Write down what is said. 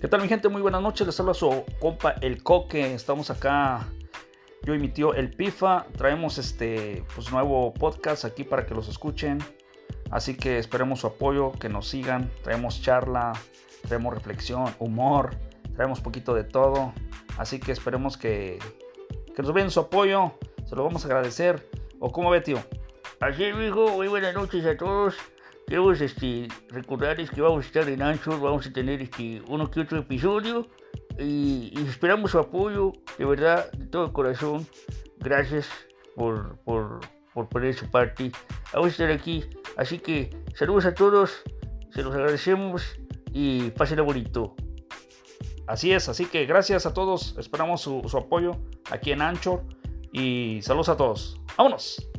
¿Qué tal mi gente? Muy buenas noches, les habla su compa El Coque, estamos acá, yo y mi tío El Pifa, traemos este pues nuevo podcast aquí para que los escuchen, así que esperemos su apoyo, que nos sigan, traemos charla, traemos reflexión, humor, traemos poquito de todo, así que esperemos que, que nos vean su apoyo, se lo vamos a agradecer, o cómo ve tío. Así es, hijo, muy buenas noches a todos. Queremos este, recordarles que vamos a estar en Anchor, vamos a tener este, uno que otro episodio y, y esperamos su apoyo, de verdad, de todo corazón. Gracias por, por, por poner su parte. Vamos a estar aquí, así que saludos a todos, se los agradecemos y pásenlo bonito. Así es, así que gracias a todos, esperamos su, su apoyo aquí en Anchor y saludos a todos. ¡Vámonos!